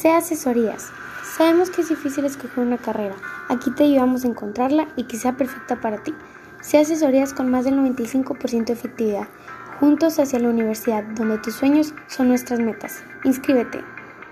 Sea Asesorías. Sabemos que es difícil escoger una carrera. Aquí te ayudamos a encontrarla y que sea perfecta para ti. Sea Asesorías con más del 95% de efectividad. Juntos hacia la universidad, donde tus sueños son nuestras metas. Inscríbete.